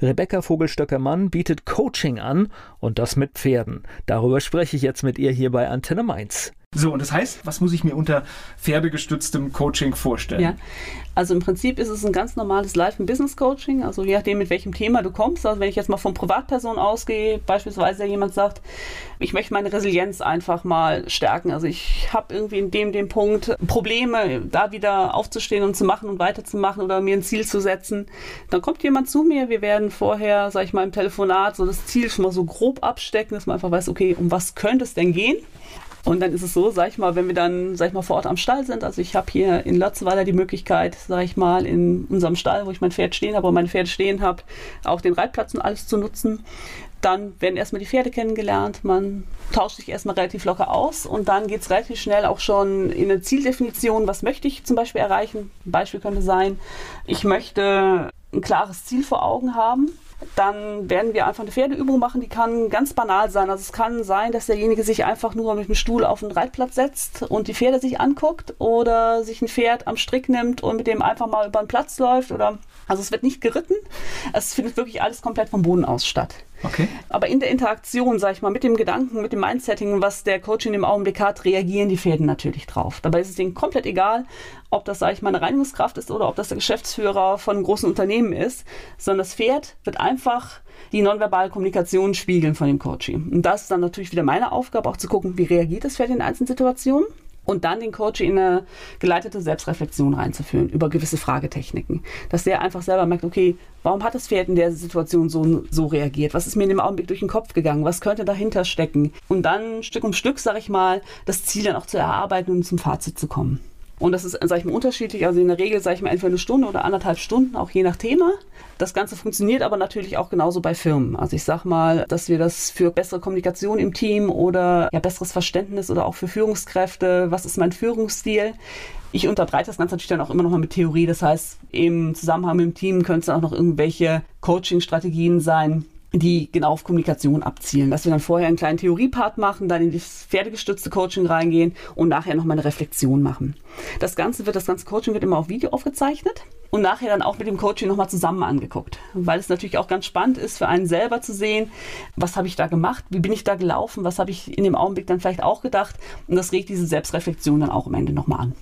Rebecca Vogelstöckermann bietet Coaching an und das mit Pferden. Darüber spreche ich jetzt mit ihr hier bei Antenne Mainz. So, und das heißt, was muss ich mir unter pferdegestütztem Coaching vorstellen? Ja, also im Prinzip ist es ein ganz normales Life- und Business-Coaching, also je nachdem, mit welchem Thema du kommst. Also wenn ich jetzt mal von Privatpersonen ausgehe, beispielsweise jemand sagt, ich möchte meine Resilienz einfach mal stärken. Also ich habe irgendwie in dem, dem Punkt Probleme, da wieder aufzustehen und zu machen und weiterzumachen oder mir ein Ziel zu setzen. Dann kommt jemand zu mir, wir werden vorher, sag ich mal, im Telefonat so das Ziel schon mal so grob abstecken, dass man einfach weiß, okay, um was könnte es denn gehen? Und dann ist es so, sag ich mal, wenn wir dann, sag ich mal, vor Ort am Stall sind, also ich habe hier in Lotzweiler die Möglichkeit, sag ich mal, in unserem Stall, wo ich mein Pferd stehen habe, wo mein Pferd stehen habe, auch den Reitplatz und alles zu nutzen. Dann werden erstmal die Pferde kennengelernt, man tauscht sich erstmal relativ locker aus und dann geht es relativ schnell auch schon in eine Zieldefinition, was möchte ich zum Beispiel erreichen. Ein Beispiel könnte sein, ich möchte ein klares Ziel vor Augen haben dann werden wir einfach eine Pferdeübung machen, die kann ganz banal sein. Also es kann sein, dass derjenige sich einfach nur mit dem Stuhl auf den Reitplatz setzt und die Pferde sich anguckt oder sich ein Pferd am Strick nimmt und mit dem einfach mal über den Platz läuft oder also es wird nicht geritten. Es findet wirklich alles komplett vom Boden aus statt. Okay. Aber in der Interaktion, sag ich mal, mit dem Gedanken, mit dem Mindsetting, was der Coach in dem Augenblick hat, reagieren die Pferde natürlich drauf. Dabei ist es denen komplett egal, ob das, sag ich mal, eine Reinigungskraft ist oder ob das der Geschäftsführer von einem großen Unternehmen ist, sondern das Pferd wird einfach die nonverbale Kommunikation spiegeln von dem Coaching. Und das ist dann natürlich wieder meine Aufgabe, auch zu gucken, wie reagiert das Pferd in einzelnen Situationen und dann den Coach in eine geleitete Selbstreflexion reinzuführen über gewisse Fragetechniken. Dass der einfach selber merkt, okay, warum hat das Pferd in der Situation so, so reagiert? Was ist mir in dem Augenblick durch den Kopf gegangen? Was könnte dahinter stecken? Und dann Stück um Stück, sag ich mal, das Ziel dann auch zu erarbeiten und zum Fazit zu kommen. Und das ist, sag ich mal, unterschiedlich. Also in der Regel, sage ich mal, entweder eine Stunde oder anderthalb Stunden, auch je nach Thema. Das Ganze funktioniert aber natürlich auch genauso bei Firmen. Also ich sag mal, dass wir das für bessere Kommunikation im Team oder ja, besseres Verständnis oder auch für Führungskräfte, was ist mein Führungsstil, ich unterbreite das Ganze natürlich dann auch immer noch mal mit Theorie. Das heißt, im Zusammenhang mit dem Team können es dann auch noch irgendwelche Coaching-Strategien sein, die genau auf Kommunikation abzielen. Dass wir dann vorher einen kleinen Theoriepart machen, dann in das pferdegestützte Coaching reingehen und nachher nochmal eine Reflexion machen. Das Ganze wird, das ganze Coaching wird immer auf Video aufgezeichnet und nachher dann auch mit dem Coaching nochmal zusammen angeguckt. Weil es natürlich auch ganz spannend ist für einen selber zu sehen, was habe ich da gemacht, wie bin ich da gelaufen, was habe ich in dem Augenblick dann vielleicht auch gedacht und das regt diese Selbstreflexion dann auch am Ende nochmal an.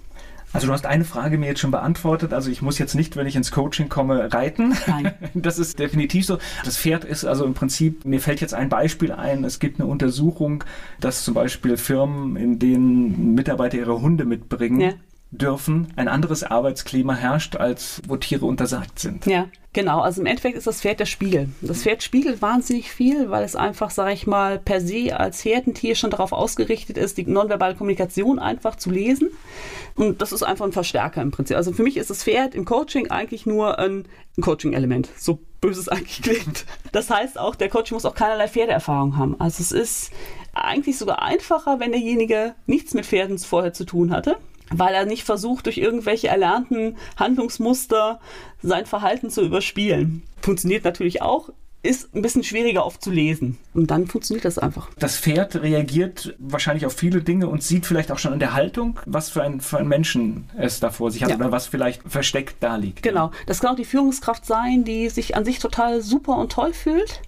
Also du hast eine Frage mir jetzt schon beantwortet. Also ich muss jetzt nicht, wenn ich ins Coaching komme, reiten. Nein. Das ist definitiv so. Das Pferd ist also im Prinzip, mir fällt jetzt ein Beispiel ein. Es gibt eine Untersuchung, dass zum Beispiel Firmen, in denen Mitarbeiter ihre Hunde mitbringen, ja dürfen, ein anderes Arbeitsklima herrscht, als wo Tiere untersagt sind. Ja, genau. Also im Endeffekt ist das Pferd der Spiegel. Das Pferd spiegelt wahnsinnig viel, weil es einfach, sage ich mal, per se als Herdentier schon darauf ausgerichtet ist, die nonverbale Kommunikation einfach zu lesen. Und das ist einfach ein Verstärker im Prinzip. Also für mich ist das Pferd im Coaching eigentlich nur ein, Coaching-Element. So böse es eigentlich klingt. Das heißt auch, der Coach muss auch keinerlei Pferdeerfahrung haben. Also es ist eigentlich sogar einfacher, wenn derjenige nichts mit Pferden vorher zu tun hatte weil er nicht versucht, durch irgendwelche erlernten Handlungsmuster sein Verhalten zu überspielen. Funktioniert natürlich auch, ist ein bisschen schwieriger oft zu lesen. Und dann funktioniert das einfach. Das Pferd reagiert wahrscheinlich auf viele Dinge und sieht vielleicht auch schon in der Haltung, was für ein, für ein Menschen es da vor sich hat ja. oder was vielleicht versteckt da liegt. Genau. Das kann auch die Führungskraft sein, die sich an sich total super und toll fühlt,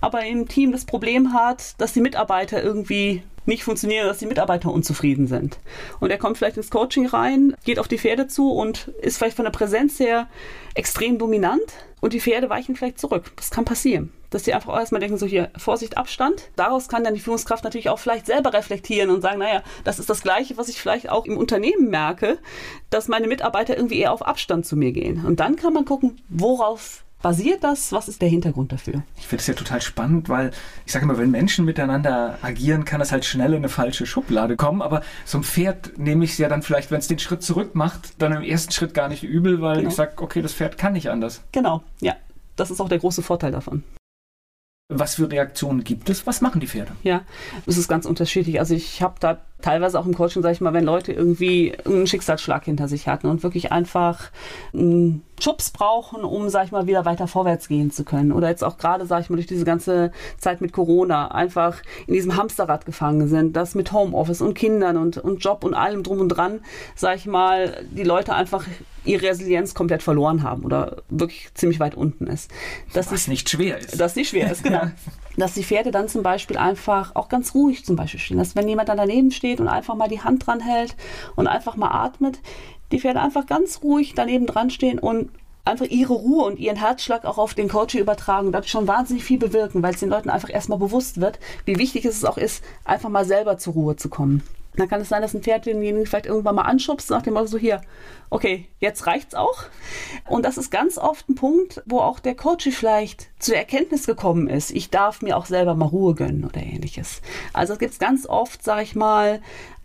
aber im Team das Problem hat, dass die Mitarbeiter irgendwie nicht funktionieren, dass die Mitarbeiter unzufrieden sind. Und er kommt vielleicht ins Coaching rein, geht auf die Pferde zu und ist vielleicht von der Präsenz her extrem dominant und die Pferde weichen vielleicht zurück. Das kann passieren. Dass sie einfach erstmal denken, so hier, Vorsicht, Abstand. Daraus kann dann die Führungskraft natürlich auch vielleicht selber reflektieren und sagen, naja, das ist das Gleiche, was ich vielleicht auch im Unternehmen merke, dass meine Mitarbeiter irgendwie eher auf Abstand zu mir gehen. Und dann kann man gucken, worauf basiert das? Was ist der Hintergrund dafür? Ich finde es ja total spannend, weil ich sage immer, wenn Menschen miteinander agieren, kann es halt schnell in eine falsche Schublade kommen. Aber so ein Pferd nehme ich es ja dann vielleicht, wenn es den Schritt zurück macht, dann im ersten Schritt gar nicht übel, weil genau. ich sage, okay, das Pferd kann nicht anders. Genau, ja. Das ist auch der große Vorteil davon. Was für Reaktionen gibt es? Was machen die Pferde? Ja, es ist ganz unterschiedlich. Also ich habe da teilweise auch im Coaching, sage ich mal, wenn Leute irgendwie einen Schicksalsschlag hinter sich hatten und wirklich einfach einen Schubs brauchen, um, sag ich mal, wieder weiter vorwärts gehen zu können. Oder jetzt auch gerade, sag ich mal, durch diese ganze Zeit mit Corona einfach in diesem Hamsterrad gefangen sind, das mit Homeoffice und Kindern und, und Job und allem drum und dran, sag ich mal, die Leute einfach ihre Resilienz komplett verloren haben oder wirklich ziemlich weit unten ist. Das Was ist, nicht schwer ist. Das nicht schwer ist, genau. Dass die Pferde dann zum Beispiel einfach auch ganz ruhig zum Beispiel stehen. Dass wenn jemand dann daneben steht und einfach mal die Hand dran hält und einfach mal atmet, die Pferde einfach ganz ruhig daneben dran stehen und einfach ihre Ruhe und ihren Herzschlag auch auf den Coach übertragen. Das schon wahnsinnig viel bewirken, weil es den Leuten einfach erstmal bewusst wird, wie wichtig es auch ist, einfach mal selber zur Ruhe zu kommen. Dann kann es sein, dass ein Pferd denjenigen vielleicht irgendwann mal anschubst, nach dem Motto so hier, okay, jetzt reicht's auch. Und das ist ganz oft ein Punkt, wo auch der Coach vielleicht zur Erkenntnis gekommen ist, ich darf mir auch selber mal Ruhe gönnen oder ähnliches. Also es gibt ganz oft, sage ich mal,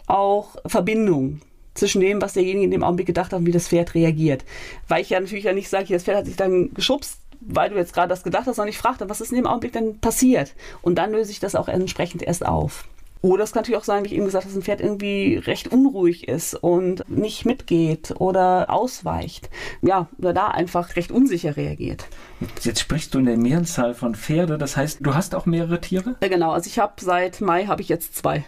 auch Verbindungen zwischen dem, was derjenige in dem Augenblick gedacht hat und wie das Pferd reagiert. Weil ich ja natürlich ja nicht sage, das Pferd hat sich dann geschubst, weil du jetzt gerade das gedacht hast, sondern ich frage dann, was ist in dem Augenblick denn passiert? Und dann löse ich das auch entsprechend erst auf. Oder es kann natürlich auch sein, wie ich eben gesagt habe, dass ein Pferd irgendwie recht unruhig ist und nicht mitgeht oder ausweicht. Ja, oder da einfach recht unsicher reagiert. Jetzt sprichst du in der Mehrzahl von Pferde, das heißt, du hast auch mehrere Tiere? Ja, genau, also ich habe seit Mai habe ich jetzt zwei.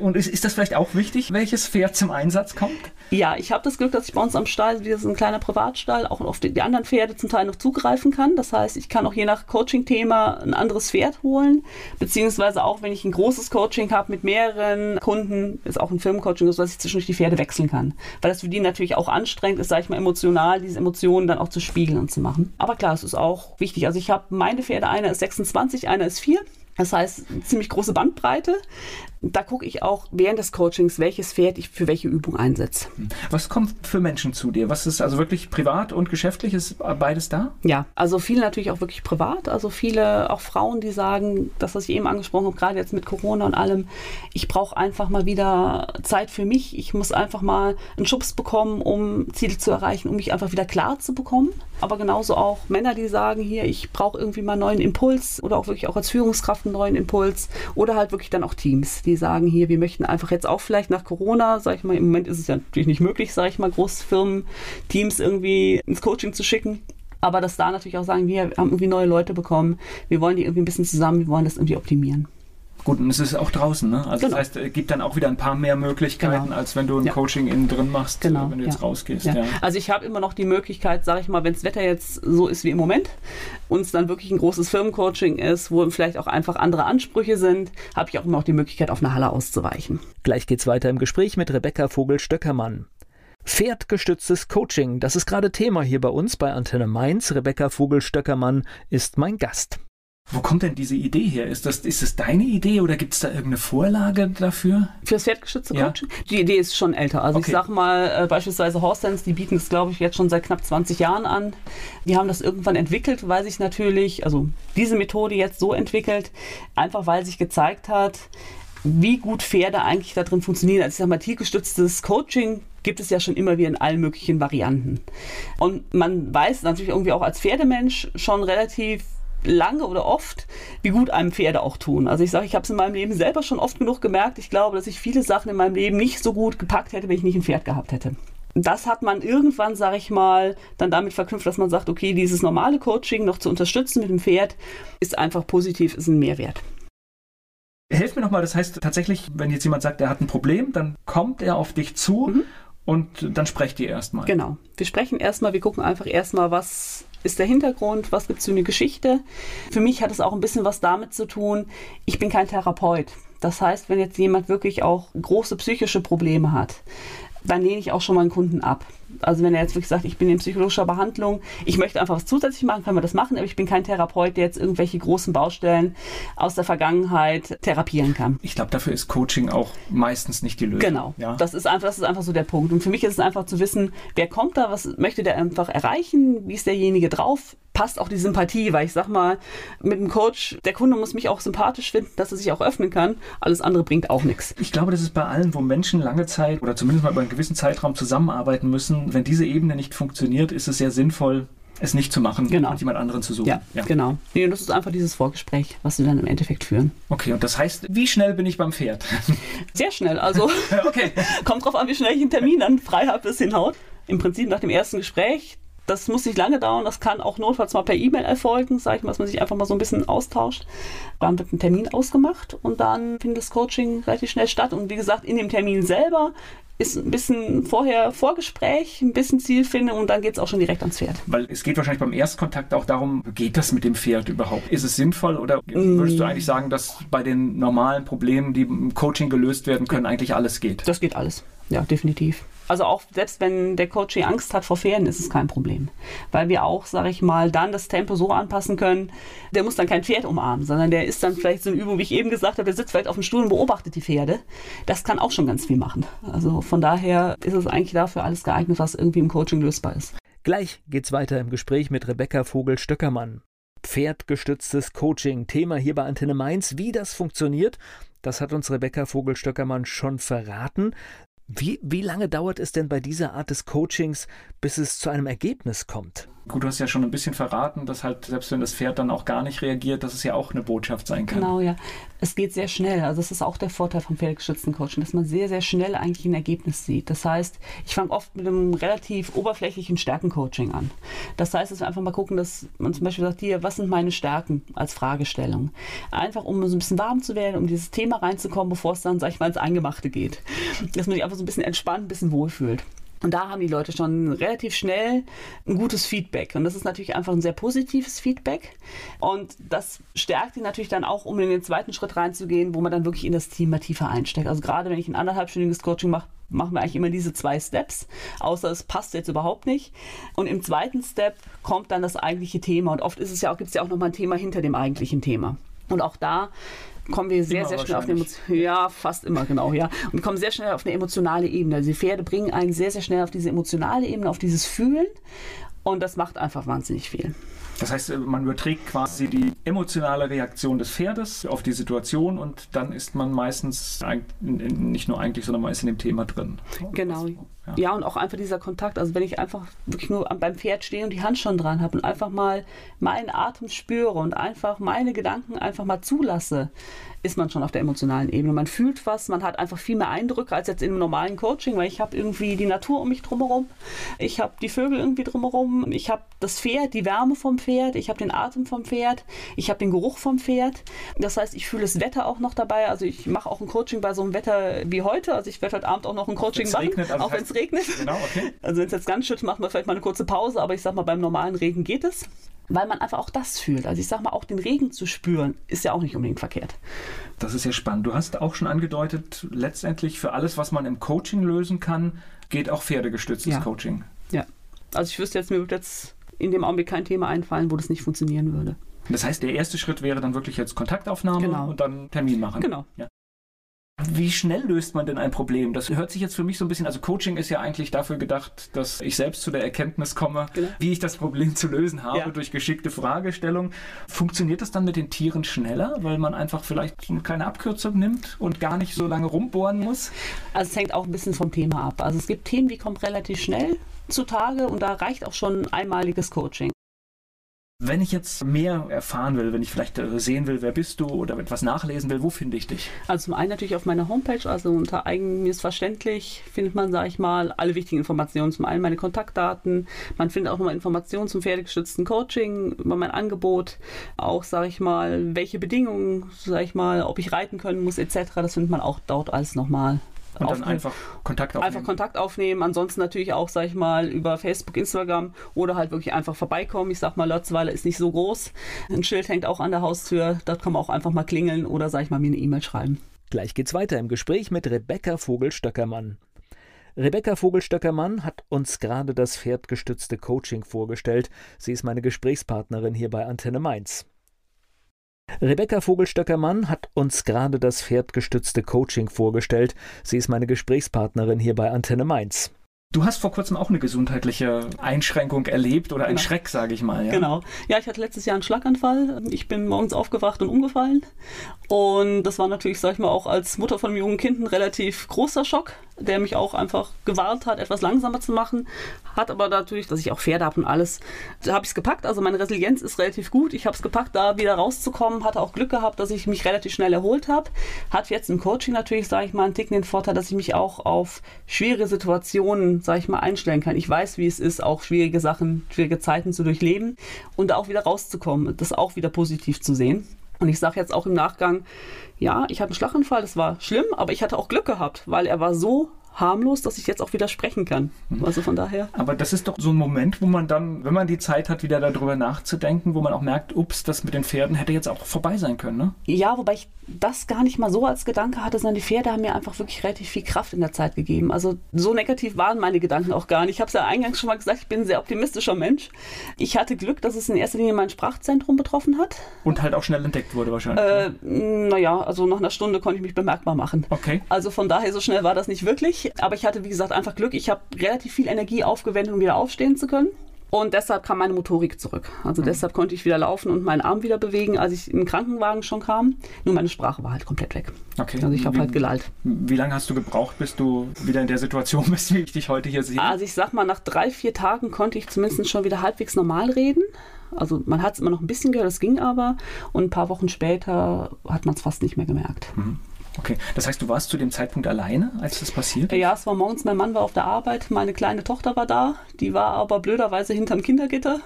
Und ist, ist das vielleicht auch wichtig, welches Pferd zum Einsatz kommt? Ja, ich habe das Glück, dass ich bei uns am Stall, wie das ist ein kleiner Privatstall, auch auf die, die, anderen Pferde zum Teil noch zugreifen kann. Das heißt, ich kann auch je nach Coaching-Thema ein anderes Pferd holen, beziehungsweise auch, wenn ich ein großes Coaching habe mit mehreren Kunden, ist auch ein Firmencoaching, dass ich zwischendurch die Pferde wechseln kann. Weil das für die natürlich auch anstrengend ist, sage ich mal, emotional, diese Emotionen dann auch zu spiegeln und zu machen. Aber klar, es ist auch wichtig. Also ich habe meine Pferde, einer ist 26, einer ist 4. Das heißt, ziemlich große Bandbreite. Da gucke ich auch während des Coachings, welches Pferd ich für welche Übung einsetze. Was kommt für Menschen zu dir? Was ist also wirklich privat und geschäftlich? Ist beides da? Ja, also viele natürlich auch wirklich privat. Also viele auch Frauen, die sagen, das, was ich eben angesprochen habe, gerade jetzt mit Corona und allem, ich brauche einfach mal wieder Zeit für mich. Ich muss einfach mal einen Schubs bekommen, um Ziele zu erreichen, um mich einfach wieder klar zu bekommen. Aber genauso auch Männer, die sagen hier, ich brauche irgendwie mal einen neuen Impuls oder auch wirklich auch als Führungskraft einen neuen Impuls. Oder halt wirklich dann auch Teams, die sagen hier, wir möchten einfach jetzt auch vielleicht nach Corona, sage ich mal, im Moment ist es ja natürlich nicht möglich, sage ich mal, Großfirmen, Teams irgendwie ins Coaching zu schicken. Aber dass da natürlich auch sagen, wir haben irgendwie neue Leute bekommen, wir wollen die irgendwie ein bisschen zusammen, wir wollen das irgendwie optimieren. Gut, und es ist auch draußen, ne? Also genau. das heißt, es gibt dann auch wieder ein paar mehr Möglichkeiten, genau. als wenn du ein ja. Coaching innen drin machst, genau. wenn du jetzt ja. rausgehst. Ja. Also ich habe immer noch die Möglichkeit, sage ich mal, wenn das Wetter jetzt so ist wie im Moment, und es dann wirklich ein großes Firmencoaching ist, wo vielleicht auch einfach andere Ansprüche sind, habe ich auch immer noch die Möglichkeit, auf eine Halle auszuweichen. Gleich geht's weiter im Gespräch mit Rebecca Vogel-Stöckermann. Pferdgestütztes Coaching, das ist gerade Thema hier bei uns bei Antenne Mainz. Rebecca Vogelstöckermann ist mein Gast. Wo kommt denn diese Idee her? Ist das, ist das deine Idee oder gibt es da irgendeine Vorlage dafür? Für das pferdgestützte Coaching? Ja. Die Idee ist schon älter. Also okay. ich sag mal, äh, beispielsweise Horsense, die bieten es, glaube ich, jetzt schon seit knapp 20 Jahren an. Die haben das irgendwann entwickelt, weil sich natürlich, also diese Methode jetzt so entwickelt, einfach weil sich gezeigt hat, wie gut Pferde eigentlich da drin funktionieren. Also ich sag mal, tiergestütztes Coaching gibt es ja schon immer wieder in allen möglichen Varianten. Und man weiß natürlich irgendwie auch als Pferdemensch schon relativ lange oder oft, wie gut einem Pferde auch tun. Also ich sage, ich habe es in meinem Leben selber schon oft genug gemerkt. Ich glaube, dass ich viele Sachen in meinem Leben nicht so gut gepackt hätte, wenn ich nicht ein Pferd gehabt hätte. Das hat man irgendwann, sage ich mal, dann damit verknüpft, dass man sagt, okay, dieses normale Coaching noch zu unterstützen mit dem Pferd ist einfach positiv, ist ein Mehrwert. Helf mir nochmal, das heißt tatsächlich, wenn jetzt jemand sagt, er hat ein Problem, dann kommt er auf dich zu mhm. Und dann sprecht ihr erstmal. Genau. Wir sprechen erstmal, wir gucken einfach erstmal, was ist der Hintergrund, was gibt es für eine Geschichte. Für mich hat es auch ein bisschen was damit zu tun, ich bin kein Therapeut. Das heißt, wenn jetzt jemand wirklich auch große psychische Probleme hat, dann lehne ich auch schon mal einen Kunden ab. Also wenn er jetzt wirklich sagt, ich bin in psychologischer Behandlung, ich möchte einfach was zusätzlich machen, können wir das machen, aber ich bin kein Therapeut, der jetzt irgendwelche großen Baustellen aus der Vergangenheit therapieren kann. Ich glaube, dafür ist Coaching auch meistens nicht die Lösung. Genau. Ja? Das, ist einfach, das ist einfach so der Punkt. Und für mich ist es einfach zu wissen, wer kommt da, was möchte der einfach erreichen, wie ist derjenige drauf, passt auch die Sympathie, weil ich sag mal, mit dem Coach, der Kunde muss mich auch sympathisch finden, dass er sich auch öffnen kann. Alles andere bringt auch nichts. Ich glaube, das ist bei allen, wo Menschen lange Zeit oder zumindest mal über einen gewissen Zeitraum zusammenarbeiten müssen. Wenn diese Ebene nicht funktioniert, ist es sehr sinnvoll, es nicht zu machen genau. und jemand anderen zu suchen. Ja, ja. genau. Nee, das ist einfach dieses Vorgespräch, was wir dann im Endeffekt führen. Okay, und das heißt, wie schnell bin ich beim Pferd? Sehr schnell. Also okay. kommt drauf an, wie schnell ich einen Termin dann frei habe, bis hinhaut. Im Prinzip nach dem ersten Gespräch das muss nicht lange dauern, das kann auch notfalls mal per E-Mail erfolgen, sage ich mal, dass man sich einfach mal so ein bisschen austauscht. Dann wird ein Termin ausgemacht und dann findet das Coaching relativ schnell statt. Und wie gesagt, in dem Termin selber ist ein bisschen vorher Vorgespräch, ein bisschen Zielfindung und dann geht es auch schon direkt ans Pferd. Weil es geht wahrscheinlich beim Erstkontakt auch darum, geht das mit dem Pferd überhaupt? Ist es sinnvoll oder würdest du mm. eigentlich sagen, dass bei den normalen Problemen, die im Coaching gelöst werden können, eigentlich alles geht? Das geht alles, ja, definitiv. Also auch selbst wenn der Coach Angst hat vor Pferden, ist es kein Problem. Weil wir auch, sage ich mal, dann das Tempo so anpassen können, der muss dann kein Pferd umarmen, sondern der ist dann vielleicht so eine Übung, wie ich eben gesagt habe, der sitzt vielleicht auf dem Stuhl und beobachtet die Pferde. Das kann auch schon ganz viel machen. Also von daher ist es eigentlich dafür alles geeignet, was irgendwie im Coaching lösbar ist. Gleich geht's weiter im Gespräch mit Rebecca Vogel-Stöckermann. Pferdgestütztes Coaching, Thema hier bei Antenne Mainz. Wie das funktioniert, das hat uns Rebecca Vogel-Stöckermann schon verraten. Wie, wie lange dauert es denn bei dieser Art des Coachings, bis es zu einem Ergebnis kommt? Gut, du hast ja schon ein bisschen verraten, dass halt, selbst wenn das Pferd dann auch gar nicht reagiert, dass es ja auch eine Botschaft sein kann. Genau, ja. Es geht sehr schnell. Also das ist auch der Vorteil vom pferdegestützten Coaching, dass man sehr, sehr schnell eigentlich ein Ergebnis sieht. Das heißt, ich fange oft mit einem relativ oberflächlichen Stärkencoaching an. Das heißt, dass wir einfach mal gucken, dass man zum Beispiel sagt, hier, was sind meine Stärken als Fragestellung? Einfach, um so ein bisschen warm zu werden, um dieses Thema reinzukommen, bevor es dann, sag ich mal, ins Eingemachte geht. Dass man sich einfach so ein bisschen entspannt, ein bisschen wohlfühlt. Und da haben die Leute schon relativ schnell ein gutes Feedback. Und das ist natürlich einfach ein sehr positives Feedback. Und das stärkt die natürlich dann auch, um in den zweiten Schritt reinzugehen, wo man dann wirklich in das Thema tiefer einsteckt. Also gerade wenn ich ein anderthalbstündiges Coaching mache, machen wir eigentlich immer diese zwei Steps, außer es passt jetzt überhaupt nicht. Und im zweiten Step kommt dann das eigentliche Thema. Und oft ist es ja auch, gibt es ja auch nochmal ein Thema hinter dem eigentlichen Thema. Und auch da kommen wir sehr, immer sehr schnell auf eine Emotion. Ja, fast immer, genau, ja. Und kommen sehr schnell auf eine emotionale Ebene. Also die Pferde bringen einen sehr, sehr schnell auf diese emotionale Ebene, auf dieses Fühlen. Und das macht einfach wahnsinnig viel. Das heißt, man überträgt quasi die emotionale Reaktion des Pferdes auf die Situation und dann ist man meistens nicht nur eigentlich, sondern meist in dem Thema drin. Genau. Ja. ja. und auch einfach dieser Kontakt. Also wenn ich einfach wirklich nur beim Pferd stehe und die Hand schon dran habe und einfach mal meinen Atem spüre und einfach meine Gedanken einfach mal zulasse, ist man schon auf der emotionalen Ebene. Man fühlt was, man hat einfach viel mehr Eindrücke als jetzt in einem normalen Coaching, weil ich habe irgendwie die Natur um mich drumherum, ich habe die Vögel irgendwie drumherum, ich habe das Pferd, die Wärme vom Pferd, ich habe den Atem vom Pferd, ich habe den Geruch vom Pferd. Das heißt, ich fühle das Wetter auch noch dabei. Also ich mache auch ein Coaching bei so einem Wetter wie heute. Also ich werde heute Abend auch noch ein Coaching machen, regnet, also auch wenn es regnet. Genau, okay. Also wenn es jetzt ganz schüttet, machen wir vielleicht mal eine kurze Pause, aber ich sag mal, beim normalen Regen geht es. Weil man einfach auch das fühlt. Also ich sag mal, auch den Regen zu spüren, ist ja auch nicht unbedingt verkehrt. Das ist ja spannend. Du hast auch schon angedeutet, letztendlich für alles, was man im Coaching lösen kann, geht auch pferdegestütztes Ja. Coaching. Ja. Also ich wüsste jetzt, mir würde jetzt in dem Augenblick kein Thema einfallen, wo das nicht funktionieren würde. Das heißt, der erste Schritt wäre dann wirklich jetzt Kontaktaufnahme Genau. und dann Termin machen. Genau. Ja. Wie schnell löst man denn ein Problem? Das hört sich jetzt für mich so ein bisschen, also Coaching ist ja eigentlich dafür gedacht, dass ich selbst zu der Erkenntnis komme, Genau. wie ich das Problem zu lösen habe Ja. durch geschickte Fragestellung. Funktioniert das dann mit den Tieren schneller, weil man einfach vielleicht eine kleine Abkürzung nimmt und gar nicht so lange rumbohren muss? Also es hängt auch ein bisschen vom Thema ab. Also es gibt Themen, die kommen relativ schnell zutage und da reicht auch schon ein einmaliges Coaching. Wenn ich jetzt mehr erfahren will, wenn ich vielleicht äh, sehen will, wer bist du oder etwas nachlesen will, wo finde ich dich? Also zum einen natürlich auf meiner Homepage, also unter eigen mir ist verständlich, findet man, sage ich mal, alle wichtigen Informationen. Zum einen meine Kontaktdaten, man findet auch nochmal Informationen zum pferdegestützten Coaching, über mein Angebot, auch, sage ich mal, welche Bedingungen, sage ich mal, ob ich reiten können muss, etc. Das findet man auch dort alles nochmal. Und dann einfach Kontakt aufnehmen. Einfach Kontakt aufnehmen, ansonsten natürlich auch, sag ich mal, über Facebook, Instagram oder halt wirklich einfach vorbeikommen. Ich sag mal, Lötzweiler ist nicht so groß. Ein Schild hängt auch an der Haustür, dort kann man auch einfach mal klingeln oder, sag ich mal, mir eine E-Mail schreiben. Gleich geht's weiter im Gespräch mit Rebecca Vogel-Stöckermann. Rebecca Vogel-Stöckermann hat uns gerade das pferdgestützte Coaching vorgestellt. Sie ist meine Gesprächspartnerin hier bei Antenne Mainz. Rebecca Vogel-Stöckermann hat uns gerade das pferdgestützte Coaching vorgestellt. Sie ist meine Gesprächspartnerin hier bei Antenne Mainz. Du hast vor kurzem auch eine gesundheitliche Einschränkung erlebt oder einen Genau. Schreck, sage ich mal. Ja? Genau. Ja, ich hatte letztes Jahr einen Schlaganfall. Ich bin morgens aufgewacht und umgefallen. Und das war natürlich, sag ich mal, auch als Mutter von einem jungen Kind ein relativ großer Schock, der mich auch einfach gewarnt hat, etwas langsamer zu machen. Hat aber natürlich, dass ich auch Pferde habe und alles, da habe ich es gepackt. Also meine Resilienz ist relativ gut. Ich habe es gepackt, da wieder rauszukommen. Hatte auch Glück gehabt, dass ich mich relativ schnell erholt habe. Hat jetzt im Coaching natürlich, sage ich mal, einen Ticken den Vorteil, dass ich mich auch auf schwere Situationen, sage ich mal, einstellen kann. Ich weiß, wie es ist, auch schwierige Sachen, schwierige Zeiten zu durchleben und da auch wieder rauszukommen, das auch wieder positiv zu sehen. Und ich sage jetzt auch im Nachgang, ja, ich hatte einen Schlaganfall, das war schlimm, aber ich hatte auch Glück gehabt, weil er war so harmlos, dass ich jetzt auch wieder sprechen kann. Also von daher. Aber das ist doch so ein Moment, wo man dann, wenn man die Zeit hat, wieder darüber nachzudenken, wo man auch merkt, ups, das mit den Pferden hätte jetzt auch vorbei sein können, ne? Ja, wobei ich das gar nicht mal so als Gedanke hatte, sondern die Pferde haben mir einfach wirklich relativ viel Kraft in der Zeit gegeben. Also so negativ waren meine Gedanken auch gar nicht. Ich habe es ja eingangs schon mal gesagt, ich bin ein sehr optimistischer Mensch. Ich hatte Glück, dass es in erster Linie mein Sprachzentrum betroffen hat. Und halt auch schnell entdeckt wurde wahrscheinlich. Äh, naja, also nach einer Stunde konnte ich mich bemerkbar machen. Okay. Also von daher so schnell war das nicht wirklich. Aber ich hatte, wie gesagt, einfach Glück. Ich habe relativ viel Energie aufgewendet, um wieder aufstehen zu können. Und deshalb kam meine Motorik zurück. Also deshalb konnte ich wieder laufen und meinen Arm wieder bewegen, als ich in den Krankenwagen schon kam. Nur meine Sprache war halt komplett weg. Okay. Also ich habe halt gelallt. Wie lange hast du gebraucht, bis du wieder in der Situation bist, wie ich dich heute hier sehe? Also ich sag mal, nach drei, vier Tagen konnte ich zumindest schon wieder halbwegs normal reden. Also man hat es immer noch ein bisschen gehört, das ging aber. Und ein paar Wochen später hat man es fast nicht mehr gemerkt. Okay. Das heißt, du warst zu dem Zeitpunkt alleine, als das passiert? Ja, es war morgens, mein Mann war auf der Arbeit, meine kleine Tochter war da, die war aber blöderweise hinterm Kindergitter,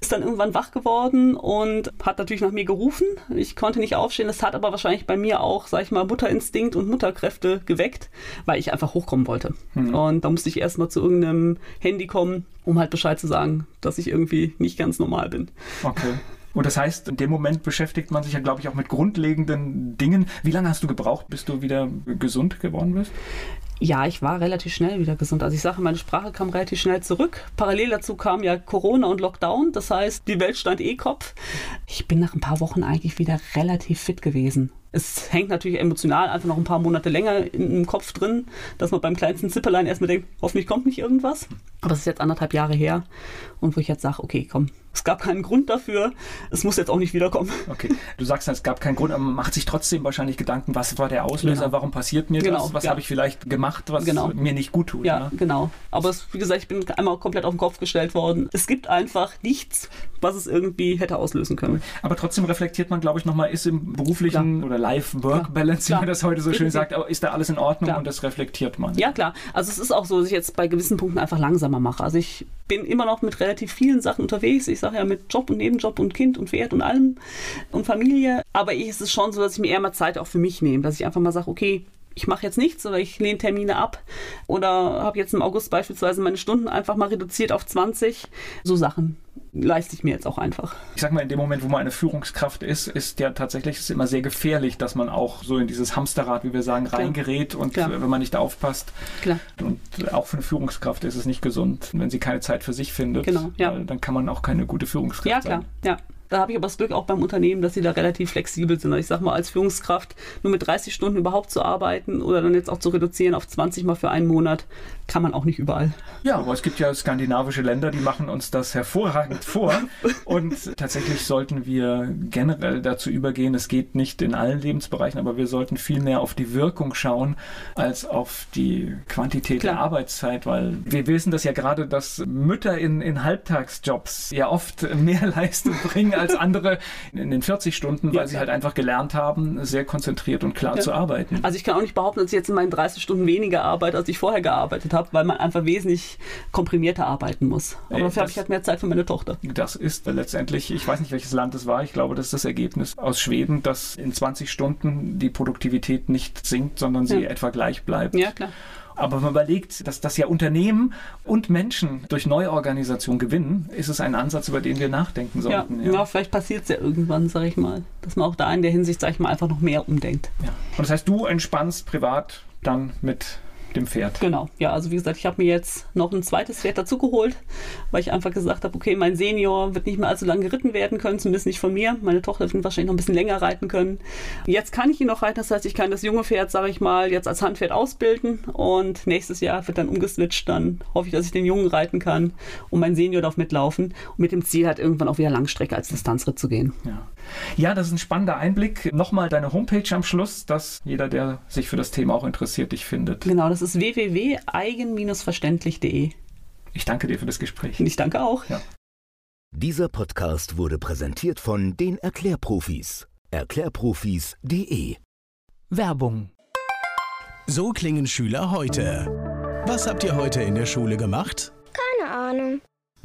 ist dann irgendwann wach geworden und hat natürlich nach mir gerufen. Ich konnte nicht aufstehen, das hat aber wahrscheinlich bei mir auch, sag ich mal, Mutterinstinkt und Mutterkräfte geweckt, weil ich einfach hochkommen wollte. Und da musste ich erstmal zu irgendeinem Handy kommen, um halt Bescheid zu sagen, dass ich irgendwie nicht ganz normal bin. Okay. Und das heißt, in dem Moment beschäftigt man sich ja, glaube ich, auch mit grundlegenden Dingen. Wie lange hast du gebraucht, bis du wieder gesund geworden bist? Ja, ich war relativ schnell wieder gesund. Also ich sage, meine Sprache kam relativ schnell zurück. Parallel dazu kam ja Corona und Lockdown. Das heißt, die Welt stand eh Kopf. Ich bin nach ein paar Wochen eigentlich wieder relativ fit gewesen. Es hängt natürlich emotional einfach noch ein paar Monate länger im Kopf drin, dass man beim kleinsten Zipperlein erstmal denkt, hoffentlich kommt nicht irgendwas. Aber es ist jetzt anderthalb Jahre her und wo ich jetzt sage, okay, komm, es gab keinen Grund dafür, es muss jetzt auch nicht wiederkommen. Okay. Du sagst, es gab keinen Grund, aber man macht sich trotzdem wahrscheinlich Gedanken, was war der Auslöser, Genau. warum passiert mir Genau, das, was ja. habe ich vielleicht gemacht, was Genau. mir nicht gut tut. Ja, Ne? genau. Aber es, wie gesagt, ich bin einmal komplett auf den Kopf gestellt worden. Es gibt einfach nichts, was es irgendwie hätte auslösen können. Aber trotzdem reflektiert man, glaube ich, nochmal, ist im beruflichen oder Life-Work-Balance, wie Klar. man das heute so schön sagt, ist da alles in Ordnung Klar. und das reflektiert man. Ja, klar. Also es ist auch so, dass ich jetzt bei gewissen Punkten einfach langsamer mache. Also ich bin immer noch mit relativ vielen Sachen unterwegs. Ich sage ja mit Job und Nebenjob und Kind und Pferd und allem und Familie. Aber ich, es ist schon so, dass ich mir eher mal Zeit auch für mich nehme. Dass ich einfach mal sage, okay, ich mache jetzt nichts oder ich lehne Termine ab oder habe jetzt im August beispielsweise meine Stunden einfach mal reduziert auf 20. So Sachen leiste ich mir jetzt auch einfach. Ich sag mal, in dem Moment, wo man eine Führungskraft ist, ist ja tatsächlich ist immer sehr gefährlich, dass man auch so in dieses Hamsterrad, wie wir sagen, reingerät und Klar. wenn man nicht aufpasst. Klar. Und auch für eine Führungskraft ist es nicht gesund, wenn sie keine Zeit für sich findet. Genau, ja. Dann kann man auch keine gute Führungskraft ja, klar. Ja, da habe ich aber das Glück auch beim Unternehmen, dass sie da relativ flexibel sind. Ich sage mal, als Führungskraft nur mit 30 Stunden überhaupt zu arbeiten oder dann jetzt auch zu reduzieren auf 20 mal für einen Monat, kann man auch nicht überall. Ja, aber es gibt ja skandinavische Länder, die machen uns das hervorragend vor. Und tatsächlich sollten wir generell dazu übergehen, es geht nicht in allen Lebensbereichen, aber wir sollten viel mehr auf die Wirkung schauen, als auf die Quantität Klar. der Arbeitszeit, weil wir wissen das ja gerade, dass Mütter in, in Halbtagsjobs ja oft mehr Leistung bringen als andere in den 40 Stunden, weil ja, sie halt einfach gelernt haben, sehr konzentriert und klar ja. zu arbeiten. Also ich kann auch nicht behaupten, dass ich jetzt in meinen 30 Stunden weniger arbeite, als ich vorher gearbeitet habe, weil man einfach wesentlich komprimierter arbeiten muss. Aber dafür habe ich halt mehr Zeit für meine Tochter. Das ist letztendlich, ich weiß nicht, welches Land es war, ich glaube, das ist das Ergebnis aus Schweden, dass in 20 Stunden die Produktivität nicht sinkt, sondern sie ja. etwa gleich bleibt. Ja, klar. Aber wenn man überlegt, dass das ja Unternehmen und Menschen durch Neuorganisation gewinnen, ist es ein Ansatz, über den wir nachdenken sollten. Ja, ja. ja vielleicht passiert es ja irgendwann, sage ich mal, dass man auch da in der Hinsicht, sage ich mal, einfach noch mehr umdenkt. Ja. Und das heißt, du entspannst privat dann mit dem Pferd. Genau, ja, also wie gesagt, ich habe mir jetzt noch ein zweites Pferd dazugeholt, weil ich einfach gesagt habe, okay, mein Senior wird nicht mehr allzu lange geritten werden können, zumindest nicht von mir. Meine Tochter wird wahrscheinlich noch ein bisschen länger reiten können. Jetzt kann ich ihn noch reiten, das heißt, ich kann das junge Pferd, sage ich mal, jetzt als Handpferd ausbilden und nächstes Jahr wird dann umgeswitcht, dann hoffe ich, dass ich den Jungen reiten kann und mein Senior darf mitlaufen und mit dem Ziel halt irgendwann auch wieder Langstrecke als Distanzritt zu gehen. Ja. Ja, das ist ein spannender Einblick. Nochmal deine Homepage am Schluss, dass jeder, der sich für das Thema auch interessiert, dich findet. Genau, das ist www.eigen-verständlich.de. Ich danke dir für das Gespräch. Und ich danke auch. Ja. Dieser Podcast wurde präsentiert von den Erklärprofis. Erklärprofis.de Werbung. So klingen Schüler heute. Was habt ihr heute in der Schule gemacht? Keine Ahnung.